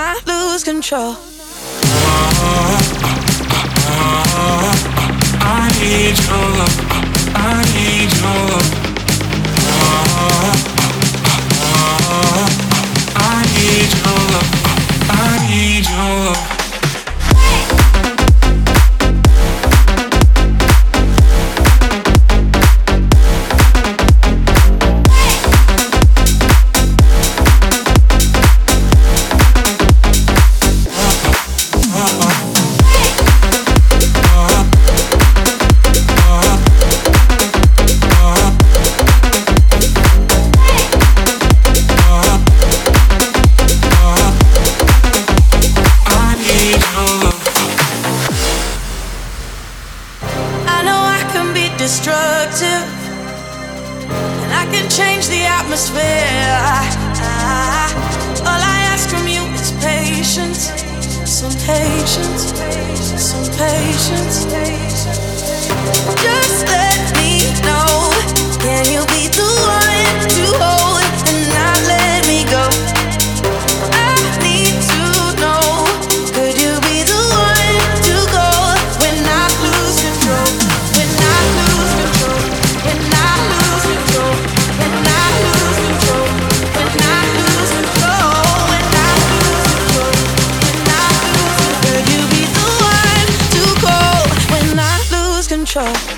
I lose control. destructive, and I can change the atmosphere. I, I, all I ask from you is patience, some patience, some patience. control.